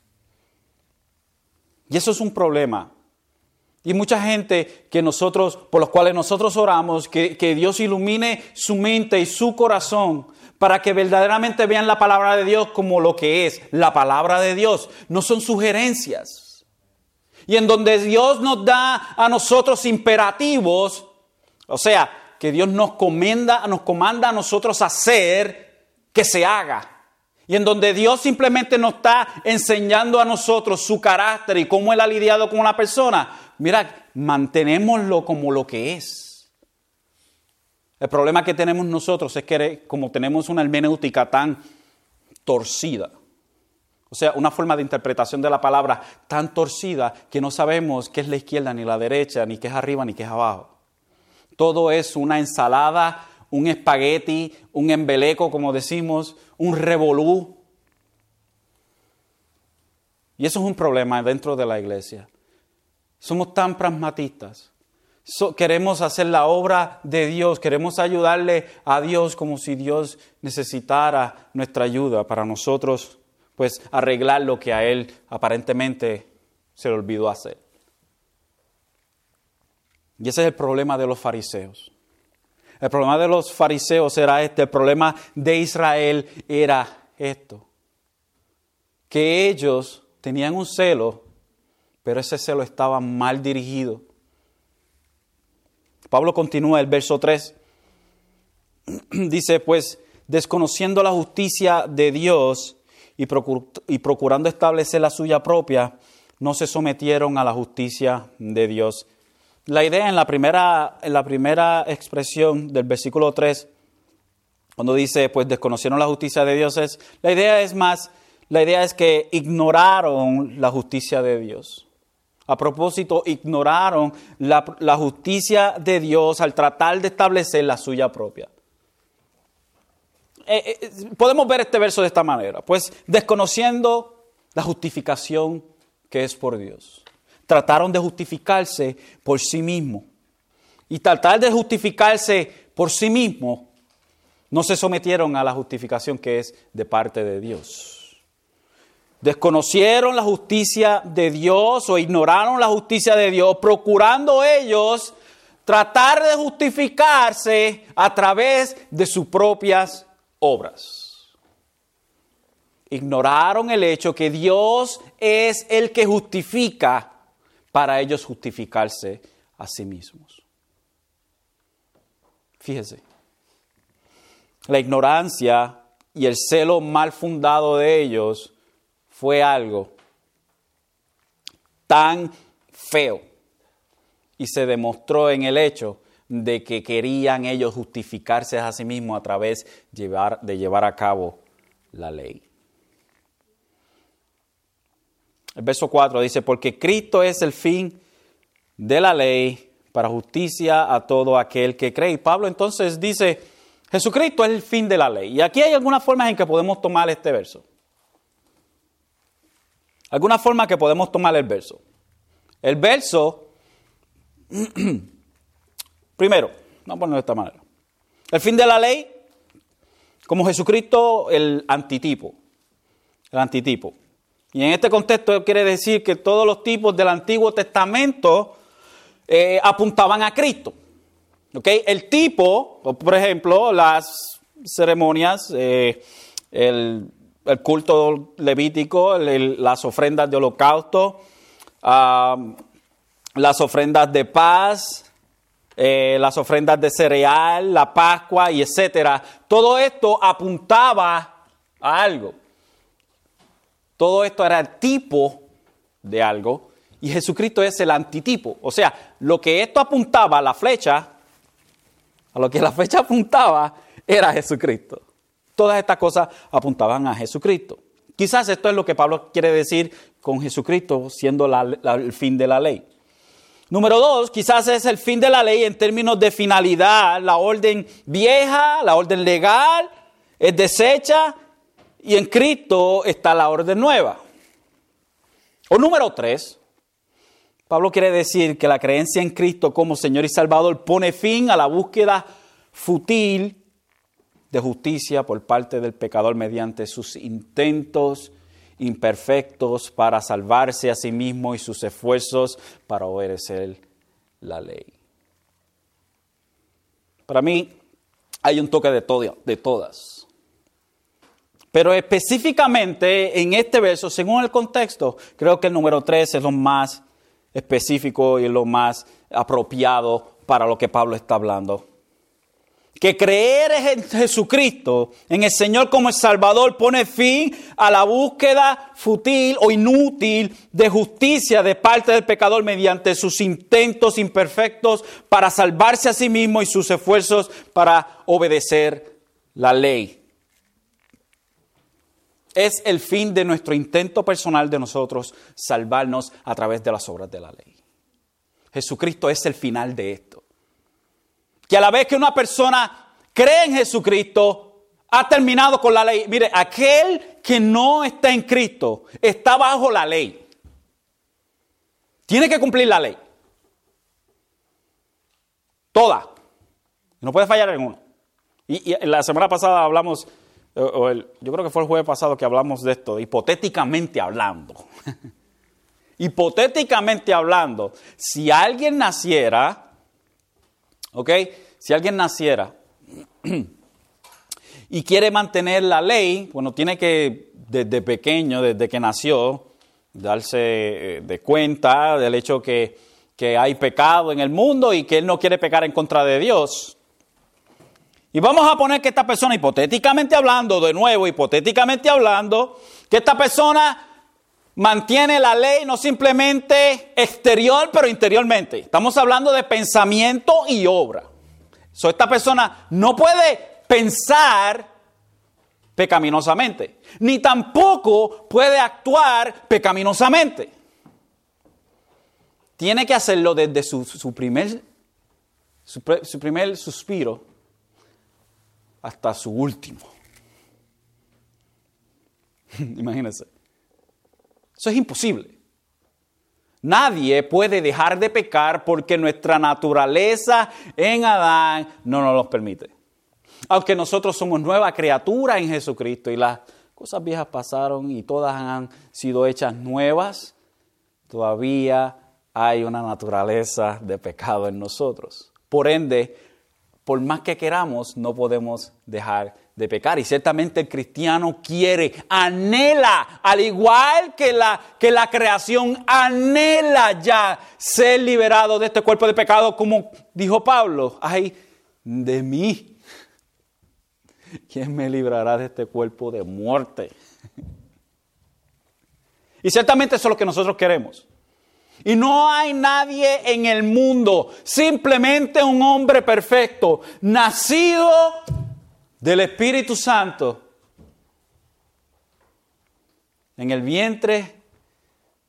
Y eso es un problema. Y mucha gente que nosotros, por los cuales nosotros oramos, que, que Dios ilumine su mente y su corazón para que verdaderamente vean la palabra de Dios como lo que es, la palabra de Dios. No son sugerencias. Y en donde Dios nos da a nosotros imperativos, o sea, que Dios nos comanda, nos comanda a nosotros hacer, que se haga. Y en donde Dios simplemente nos está enseñando a nosotros su carácter y cómo Él ha lidiado con una persona, mira, mantenémoslo como lo que es. El problema que tenemos nosotros es que como tenemos una hermenéutica tan torcida, o sea, una forma de interpretación de la palabra tan torcida que no sabemos qué es la izquierda ni la derecha, ni qué es arriba ni qué es abajo. Todo es una ensalada, un espagueti, un embeleco, como decimos, un revolú. Y eso es un problema dentro de la iglesia. Somos tan pragmatistas. queremos hacer la obra de Dios, queremos ayudarle a Dios como si Dios necesitara nuestra ayuda para nosotros, pues arreglar lo que a Él aparentemente se le olvidó hacer. Y ese es el problema de los fariseos. El problema de los fariseos era este, el problema de Israel era esto, que ellos tenían un celo, pero ese celo estaba mal dirigido. Pablo continúa el verso 3, dice, pues desconociendo la justicia de Dios y, y procurando establecer la suya propia, no se sometieron a la justicia de Dios la idea en la primera, en la primera expresión del versículo 3, cuando dice, pues desconocieron la justicia de Dios, es, la idea es más, la idea es que ignoraron la justicia de Dios. A propósito, ignoraron la, la justicia de Dios al tratar de establecer la suya propia. Eh, eh, podemos ver este verso de esta manera, pues desconociendo la justificación que es por Dios. Trataron de justificarse por sí mismos. Y tratar de justificarse por sí mismos, no se sometieron a la justificación que es de parte de Dios. Desconocieron la justicia de Dios o ignoraron la justicia de Dios, procurando ellos tratar de justificarse a través de sus propias obras ignoraron el hecho que Dios es el que justifica para ellos justificarse a sí mismos. Fíjese, la ignorancia y el celo mal fundado de ellos fue algo tan feo y se demostró en el hecho de que querían ellos justificarse a sí mismos a través de llevar a cabo la ley. El verso 4 dice, porque Cristo es el fin de la ley para justicia a todo aquel que cree. Y Pablo entonces dice, Jesucristo es el fin de la ley. Y aquí hay algunas formas en que podemos tomar este verso. Alguna forma que podemos tomar el verso. El verso, primero, vamos a ponerlo de esta manera. El fin de la ley, como Jesucristo, el antitipo. El antitipo. Y en este contexto quiere decir que todos los tipos del Antiguo Testamento eh, apuntaban a Cristo. ¿Okay? El tipo, por ejemplo, las ceremonias, eh, el, culto levítico, las ofrendas de holocausto, las ofrendas de paz, eh, las ofrendas de cereal, la Pascua y etcétera. Todo esto apuntaba a algo. Todo esto era tipo de algo y Jesucristo es el antitipo. O sea, lo que esto apuntaba, la flecha, a lo que la flecha apuntaba era Jesucristo. Todas estas cosas apuntaban a Jesucristo. Quizás esto es lo que Pablo quiere decir con Jesucristo siendo el fin de la ley. Número dos, quizás es el fin de la ley en términos de finalidad. La orden vieja, la orden legal, es deshecha y en Cristo está la orden nueva. O número tres, Pablo quiere decir que la creencia en Cristo como Señor y Salvador pone fin a la búsqueda fútil de justicia por parte del pecador mediante sus intentos imperfectos para salvarse a sí mismo y sus esfuerzos para obedecer la ley. Para mí hay un toque de, todo, de todas. Pero específicamente en este verso, según el contexto, creo que el número 3 es lo más específico y lo más apropiado para lo que Pablo está hablando. Que creer en Jesucristo, en el Señor como el Salvador, pone fin a la búsqueda fútil o inútil de justicia de parte del pecador mediante sus intentos imperfectos para salvarse a sí mismo y sus esfuerzos para obedecer la ley es el fin de nuestro intento personal de nosotros salvarnos a través de las obras de la ley. Jesucristo es el final de esto. Que a la vez que una persona cree en Jesucristo, ha terminado con la ley. Mire, aquel que no está en Cristo está bajo la ley. Tiene que cumplir la ley. Toda. No puede fallar en uno. Y, y la semana pasada hablamos yo creo que fue el jueves pasado que hablamos de esto, hipotéticamente hablando. hipotéticamente hablando, si alguien naciera, ¿ok? Si alguien naciera y quiere mantener la ley, bueno, tiene que desde pequeño, desde que nació, darse eh, de cuenta del hecho que, que hay pecado en el mundo y que él no quiere pecar en contra de Dios. Y vamos a poner que esta persona, hipotéticamente hablando, de nuevo, hipotéticamente hablando, que esta persona mantiene la ley no simplemente exterior, pero interiormente. Estamos hablando de pensamiento y obra. So, esta persona no puede pensar pecaminosamente, ni tampoco puede actuar pecaminosamente. Tiene que hacerlo desde su, primer, su primer suspiro hasta su último. Imagínense. Eso es imposible. Nadie puede dejar de pecar porque nuestra naturaleza en Adán no nos lo permite. Aunque nosotros somos nueva criatura en Jesucristo y las cosas viejas pasaron y todas han sido hechas nuevas, todavía hay una naturaleza de pecado en nosotros. Por ende, por más que queramos, no podemos dejar de pecar. Y ciertamente el cristiano quiere, anhela, al igual que la, que la creación, anhela ya ser liberado de este cuerpo de pecado, como dijo Pablo, ay, de mí. ¿Quién me librará de este cuerpo de muerte? Y ciertamente eso es lo que nosotros queremos. Y no hay nadie en el mundo, simplemente un hombre perfecto, nacido del Espíritu Santo en el vientre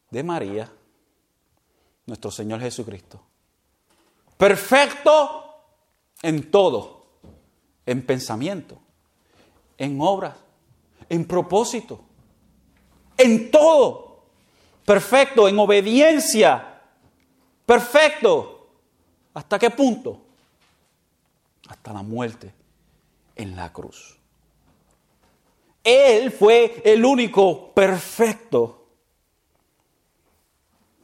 de María, nuestro Señor Jesucristo. Perfecto en todo, en pensamiento, en obras, en propósito, en todo. Perfecto en obediencia. Perfecto. ¿Hasta qué punto? Hasta la muerte en la cruz. Él fue el único perfecto.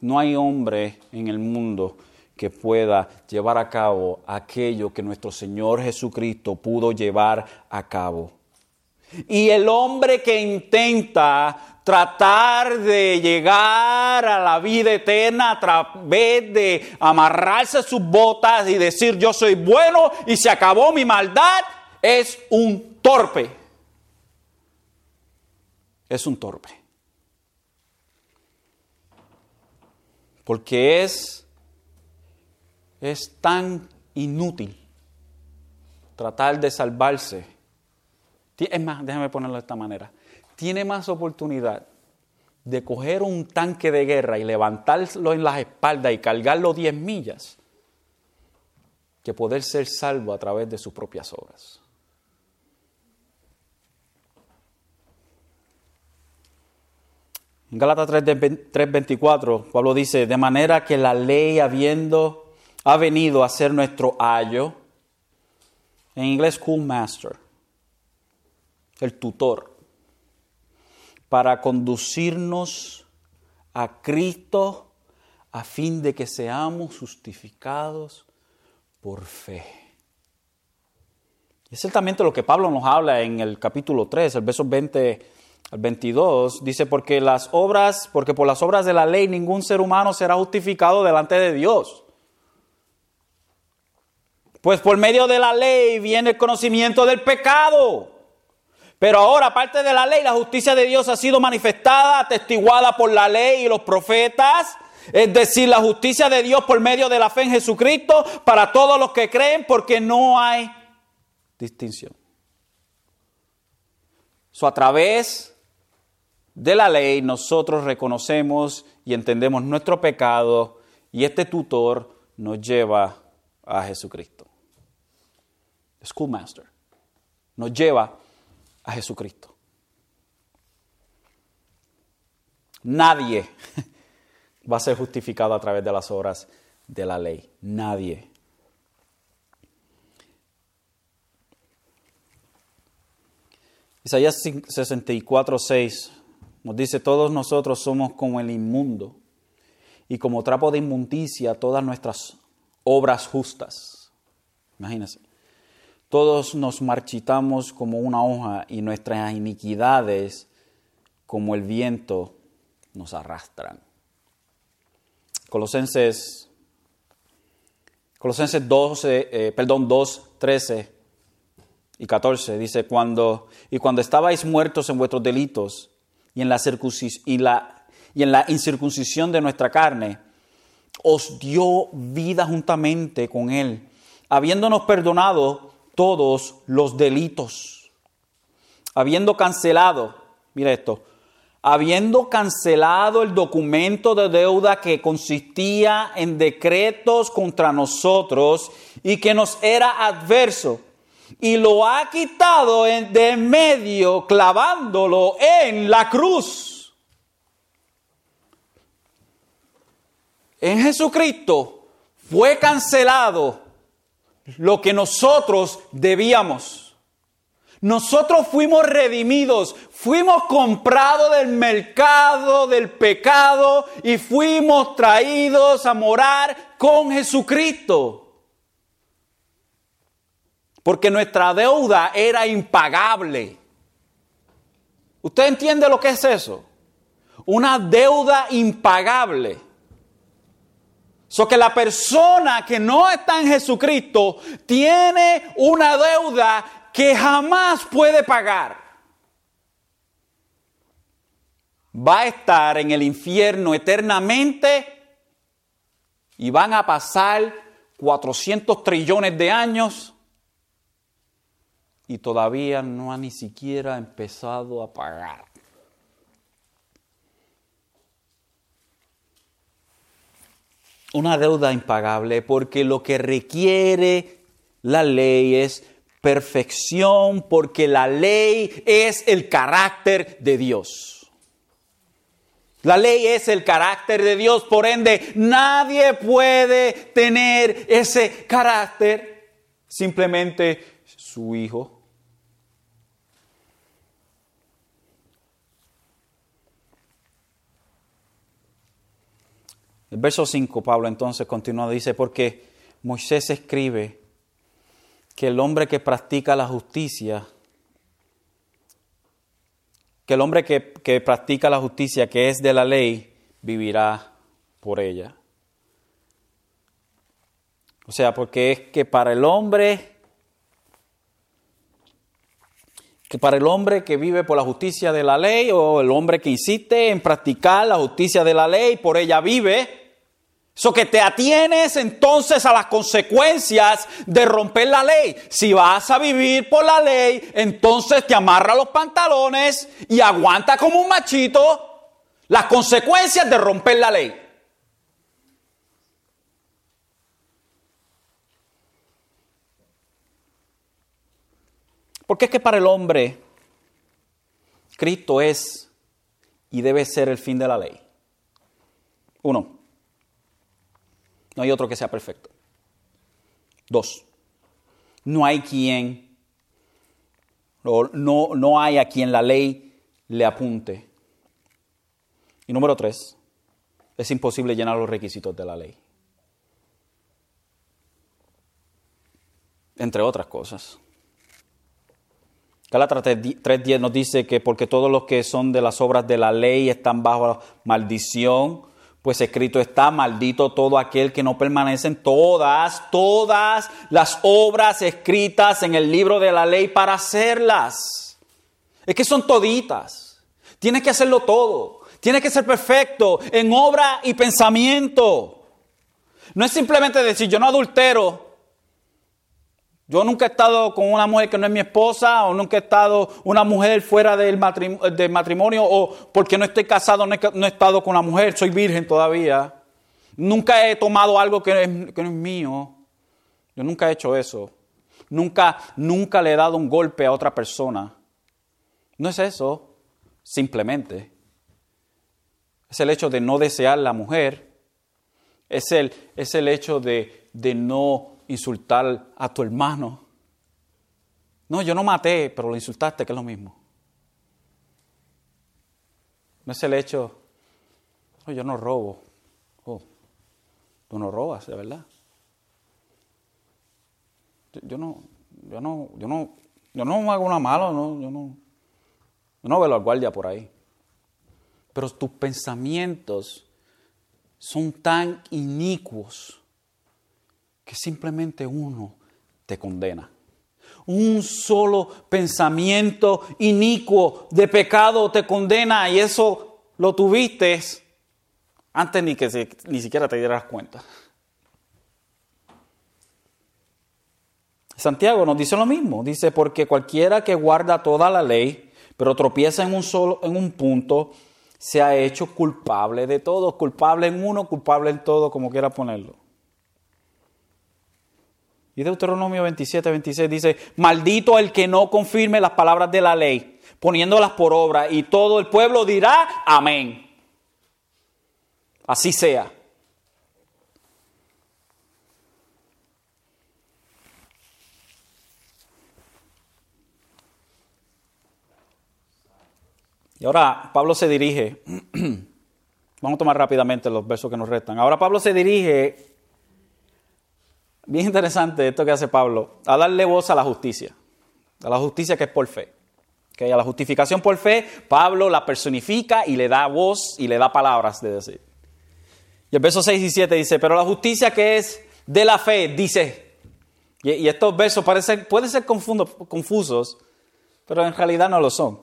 No hay hombre en el mundo que pueda llevar a cabo aquello que nuestro Señor Jesucristo pudo llevar a cabo. Y el hombre que intenta tratar de llegar a la vida eterna a través de amarrarse sus botas y decir yo soy bueno y se acabó mi maldad, es un torpe. Es un torpe. Porque es, es tan inútil tratar de salvarse. Es más, déjame ponerlo de esta manera. Tiene más oportunidad de coger un tanque de guerra y levantarlo en las espaldas y cargarlo 10 millas que poder ser salvo a través de sus propias obras. En Gálatas 3:24, Pablo dice, de manera que la ley habiendo, ha venido a ser nuestro ayo, en inglés schoolmaster, el tutor, para conducirnos a Cristo a fin de que seamos justificados por fe. Es ciertamente lo que Pablo nos habla en el capítulo 3, el verso 20 al 22, dice, porque las obras, porque por las obras de la ley ningún ser humano será justificado delante de Dios. Pues por medio de la ley viene el conocimiento del pecado. Pero ahora, aparte de la ley, la justicia de Dios ha sido manifestada, atestiguada por la ley y los profetas. Es decir, la justicia de Dios por medio de la fe en Jesucristo para todos los que creen, porque no hay distinción. So, a través de la ley nosotros reconocemos y entendemos nuestro pecado y este tutor nos lleva a Jesucristo. Schoolmaster nos lleva a Jesucristo. Nadie va a ser justificado a través de las obras de la ley. Nadie. Isaías 64, 6 nos dice, todos nosotros somos como el inmundo y como trapo de inmundicia todas nuestras obras justas. Imagínense. Todos nos marchitamos como una hoja y nuestras iniquidades como el viento nos arrastran. Colosenses, Colosenses 12, eh, perdón, 2, 13 y 14 dice, cuando, y cuando estabais muertos en vuestros delitos, y en la, y y en la incircuncisión de nuestra carne, os dio vida juntamente con Él, habiéndonos perdonado todos los delitos, habiendo cancelado, mira esto, habiendo cancelado el documento de deuda que consistía en decretos contra nosotros y que nos era adverso y lo ha quitado de medio clavándolo en la cruz. en Jesucristo fue cancelado lo que nosotros debíamos. Nosotros fuimos redimidos, fuimos comprados del mercado del pecado y fuimos traídos a morar con Jesucristo. Porque nuestra deuda era impagable. ¿Usted entiende lo que es eso? Una deuda impagable. So que la persona que no está en Jesucristo tiene una deuda que jamás puede pagar. Va a estar en el infierno eternamente y van a pasar 400 trillones de años y todavía no ha ni siquiera empezado a pagar. Una deuda impagable porque lo que requiere la ley es perfección, porque la ley es el carácter de Dios. La ley es el carácter de Dios, por ende nadie puede tener ese carácter, simplemente su hijo El verso 5, Pablo entonces continúa, dice, porque Moisés escribe que el hombre que practica la justicia, que el hombre que, que practica la justicia, que es de la ley, vivirá por ella. O sea, porque es que para el hombre, que para el hombre que vive por la justicia de la ley o el hombre que insiste en practicar la justicia de la ley, por ella vive, So que te atienes entonces a las consecuencias de romper la ley. Si vas a vivir por la ley, entonces te amarra los pantalones y aguanta como un machito las consecuencias de romper la ley. Porque es que para el hombre Cristo es y debe ser el fin de la ley. Uno, no hay otro que sea perfecto. Dos, no hay quien, no, no hay a quien la ley le apunte. Y número tres, es imposible llenar los requisitos de la ley. Entre otras cosas. Galatra 3.10 nos dice que porque todos los que son de las obras de la ley están bajo maldición, pues escrito está, maldito todo aquel que no permanece en todas, todas las obras escritas en el libro de la ley para hacerlas. Es que son toditas. Tienes que hacerlo todo. Tienes que ser perfecto en obra y pensamiento. No es simplemente decir, yo no adultero, yo nunca he estado con una mujer que no es mi esposa, o nunca he estado una mujer fuera del matrimonio, o porque no estoy casado, no he, estado con una mujer, soy virgen todavía. Nunca he tomado algo que, no es mío. Yo nunca he hecho eso. Nunca, nunca le he dado un golpe a otra persona. No es eso, simplemente. Es el hecho de no desear la mujer. Es el, es el hecho de, de no insultar a tu hermano. No, yo no maté, pero lo insultaste, que es lo mismo. No es el hecho, yo no robo. Oh, tú no robas, de verdad. Yo, no, yo no, yo no, yo no hago una mala, no, yo no, yo no veo al guardia por ahí. Pero tus pensamientos son tan inicuos que simplemente uno te condena. Un solo pensamiento inicuo de pecado te condena y eso lo tuviste antes ni que ni siquiera te dieras cuenta. Santiago nos dice lo mismo, dice porque cualquiera que guarda toda la ley, pero tropieza en un solo en un punto, se ha hecho culpable de todo, culpable en uno, culpable en todo, como quiera ponerlo. Y Deuteronomio 27, 26 dice, maldito el que no confirme las palabras de la ley, poniéndolas por obra, y todo el pueblo dirá, amén. Así sea. Y ahora Pablo se dirige, vamos a tomar rápidamente los versos que nos restan. Ahora Pablo se dirige bien interesante esto que hace Pablo, a darle voz a la justicia, a la justicia que es por fe. Que a la justificación por fe, Pablo la personifica y le da voz y le da palabras de decir. Y el verso 6 y 7 dice, pero la justicia que es de la fe, dice, y, estos versos parecen, pueden ser confusos, pero en realidad no lo son.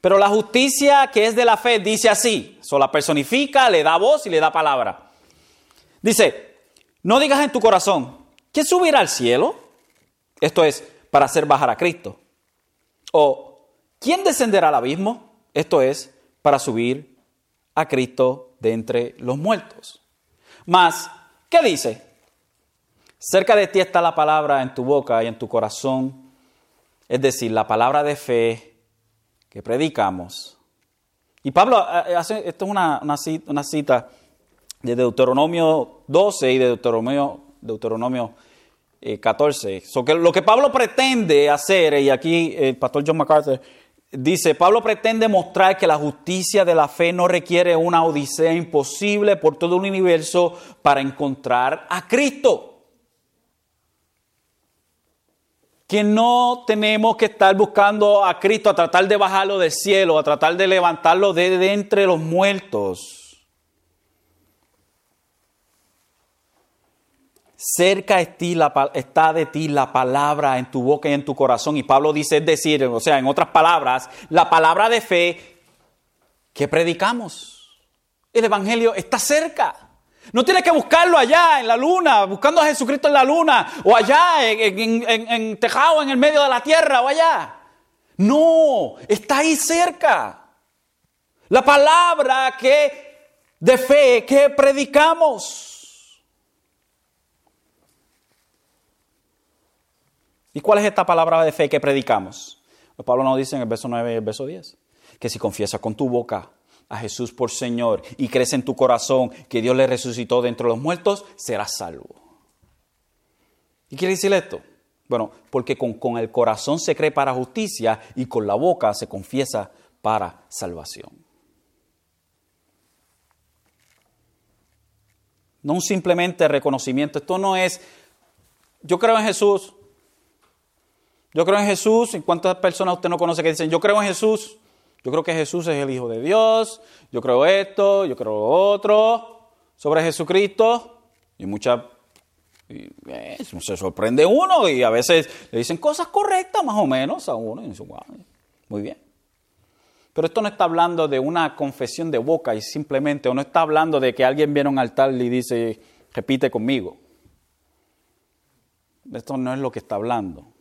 Pero la justicia que es de la fe dice así, so la personifica, le da voz y le da palabra. Dice, no digas en tu corazón, ¿quién subirá al cielo? Esto es, para hacer bajar a Cristo. O, ¿quién descenderá al abismo? Esto es, para subir a Cristo de entre los muertos. Mas, ¿qué dice? Cerca de ti está la palabra en tu boca y en tu corazón, es decir, la palabra de fe que predicamos. Y Pablo eh, hace, esto es una, cita, de Deuteronomio 12 y de Deuteronomio, Deuteronomio 14. Eh, que lo que Pablo pretende hacer, y aquí el pastor John MacArthur dice, Pablo pretende mostrar que la justicia de la fe no requiere una odisea imposible por todo el universo para encontrar a Cristo. que no tenemos que estar buscando a Cristo a tratar de bajarlo del cielo, a tratar de levantarlo de, entre los muertos. Cerca está de ti la palabra en tu boca y en tu corazón. Y Pablo dice, es decir, o sea, en otras palabras, la palabra de fe que predicamos. El Evangelio está cerca. No tienes que buscarlo allá en la luna, buscando a Jesucristo en la luna, o allá en, en, Tejado, en el medio de la tierra, o allá. No, está ahí cerca. La palabra que de fe que predicamos. ¿Y cuál es esta palabra de fe que predicamos? Pablo nos dice en el verso 9 y el verso 10, que si confiesas con tu boca a Jesús por Señor y crees en tu corazón que Dios le resucitó de entre los muertos, serás salvo. ¿Y quiere decir esto? Bueno, porque con, con el corazón se cree para justicia y con la boca se confiesa para salvación. No simplemente reconocimiento. Esto no es, yo creo en Jesús. Yo creo en Jesús. ¿Y cuántas personas usted no conoce que dicen, yo creo en Jesús? Yo creo que Jesús es el Hijo de Dios, yo creo esto, yo creo lo otro sobre Jesucristo. Y muchas eh, se sorprende uno y a veces le dicen cosas correctas más o menos a uno y dice, wow, muy bien. Pero esto no está hablando de una confesión de boca y simplemente, o no está hablando de que alguien viene a un altar y dice, repite conmigo. Esto no es lo que está hablando.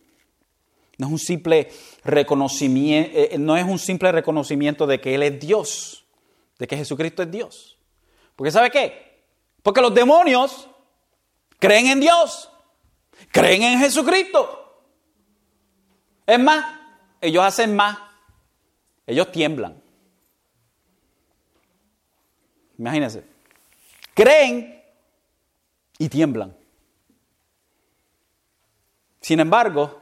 No es un simple reconocimiento, eh, no es un simple reconocimiento de que Él es Dios, de que Jesucristo es Dios. Porque ¿sabe qué? Porque los demonios creen en Dios, creen en Jesucristo. Es más, ellos hacen más, ellos tiemblan. Imagínense, creen y tiemblan. Sin embargo,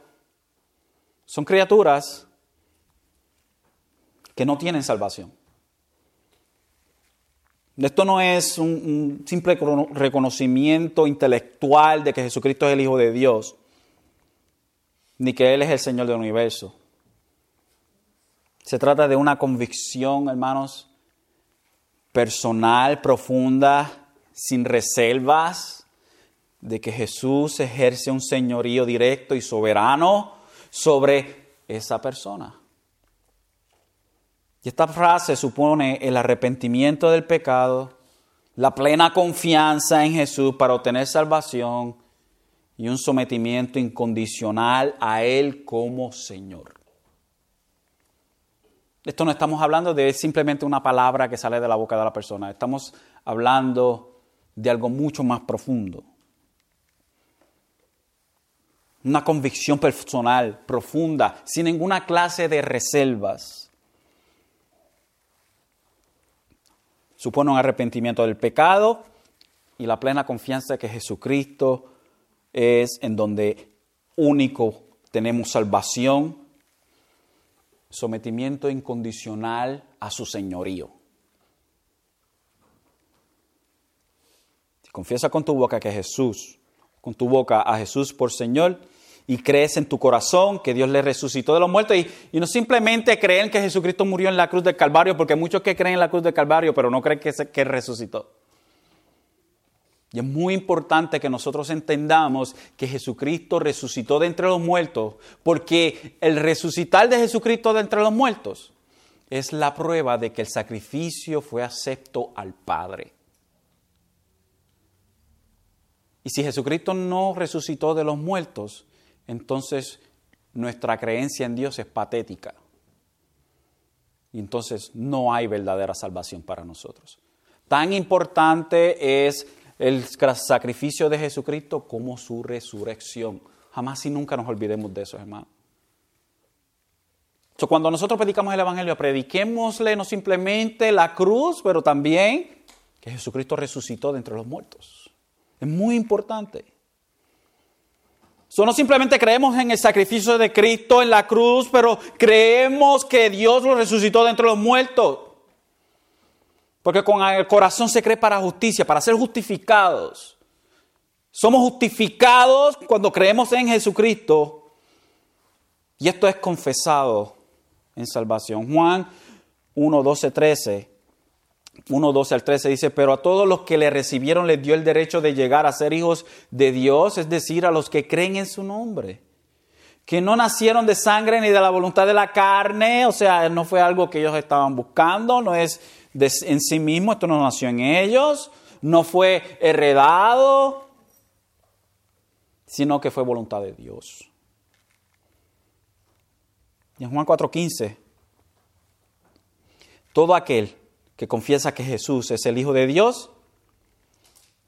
son criaturas que no tienen salvación. Esto no es un, simple reconocimiento intelectual de que Jesucristo es el Hijo de Dios, ni que Él es el Señor del universo. Se trata de una convicción, hermanos, personal, profunda, sin reservas, de que Jesús ejerce un señorío directo y soberano sobre esa persona. Y esta frase supone el arrepentimiento del pecado, la plena confianza en Jesús para obtener salvación y un sometimiento incondicional a Él como Señor. Esto no estamos hablando de simplemente una palabra que sale de la boca de la persona, estamos hablando de algo mucho más profundo una convicción personal profunda, sin ninguna clase de reservas. Supone un arrepentimiento del pecado y la plena confianza que Jesucristo es en donde único tenemos salvación. sometimiento incondicional a su señorío. Confiesa con tu boca que Jesús, con tu boca a Jesús por Señor, y crees en tu corazón que Dios le resucitó de los muertos y, no simplemente creen que Jesucristo murió en la cruz del Calvario, porque hay muchos que creen en la cruz del Calvario, pero no creen que, que resucitó. Y es muy importante que nosotros entendamos que Jesucristo resucitó de entre los muertos, porque el resucitar de Jesucristo de entre los muertos es la prueba de que el sacrificio fue acepto al Padre. Y si Jesucristo no resucitó de los muertos, entonces nuestra creencia en Dios es patética. Y entonces no hay verdadera salvación para nosotros. Tan importante es el sacrificio de Jesucristo como su resurrección. Jamás y nunca nos olvidemos de eso, hermano. cuando nosotros predicamos el Evangelio, prediquémosle no simplemente la cruz, pero también que Jesucristo resucitó de entre los muertos. Es muy importante. So, no simplemente creemos en el sacrificio de Cristo en la cruz, pero creemos que Dios lo resucitó de entre los muertos. Porque con el corazón se cree para justicia, para ser justificados. Somos justificados cuando creemos en Jesucristo. Y esto es confesado en salvación. Juan 1, 12, 13. 1, 12 al 13 dice, pero a todos los que le recibieron les dio el derecho de llegar a ser hijos de Dios, es decir, a los que creen en su nombre, que no nacieron de sangre ni de la voluntad de la carne, o sea, no fue algo que ellos estaban buscando, no es en sí mismo, esto no nació en ellos, no fue heredado, sino que fue voluntad de Dios. Y en Juan 4:15, todo aquel que confiesa que Jesús es el Hijo de Dios,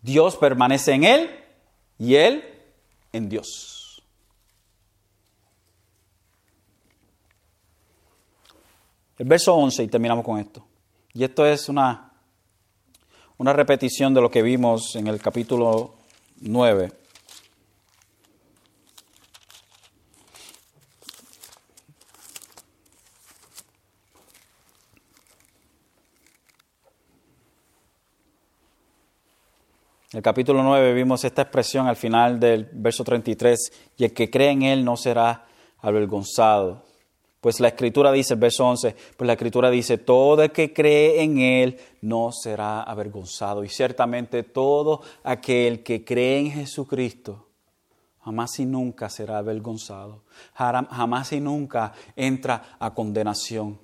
Dios permanece en él y él en Dios. El verso 11, y terminamos con esto. Y esto es una, una repetición de lo que vimos en el capítulo 9. En el capítulo 9 vimos esta expresión al final del verso 33, y el que cree en Él no será avergonzado. Pues la escritura dice, el verso 11, pues la escritura dice, todo el que cree en Él no será avergonzado. Y ciertamente todo aquel que cree en Jesucristo jamás y nunca será avergonzado. Jamás y nunca entra a condenación.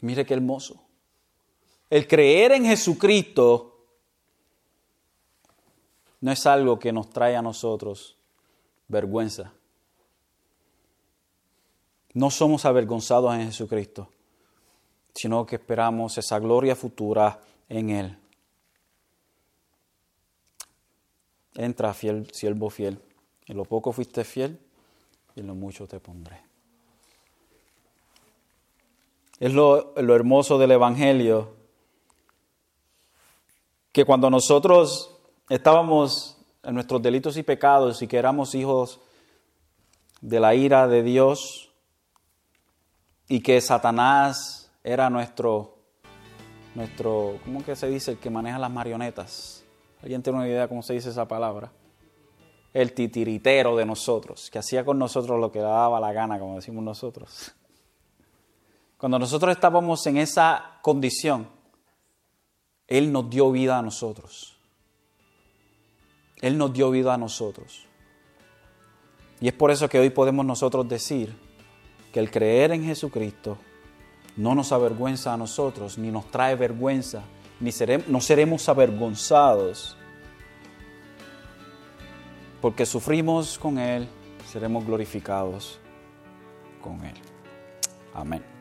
Mire qué hermoso. El creer en Jesucristo no es algo que nos trae a nosotros vergüenza. No somos avergonzados en Jesucristo, sino que esperamos esa gloria futura en Él. Entra, fiel, siervo fiel. En lo poco fuiste fiel, y en lo mucho te pondré. Es lo, lo hermoso del Evangelio que cuando nosotros estábamos en nuestros delitos y pecados y que éramos hijos de la ira de Dios y que Satanás era nuestro, nuestro, ¿cómo que se dice? El que maneja las marionetas. ¿Alguien tiene una idea cómo se dice esa palabra? El titiritero de nosotros, que hacía con nosotros lo que daba la gana, como decimos nosotros. Cuando nosotros estábamos en esa condición, él nos dio vida a nosotros. Él nos dio vida a nosotros. Y es por eso que hoy podemos nosotros decir que el creer en Jesucristo no nos avergüenza a nosotros, ni nos trae vergüenza, ni seremos, no seremos avergonzados, porque sufrimos con Él, seremos glorificados con Él. Amén.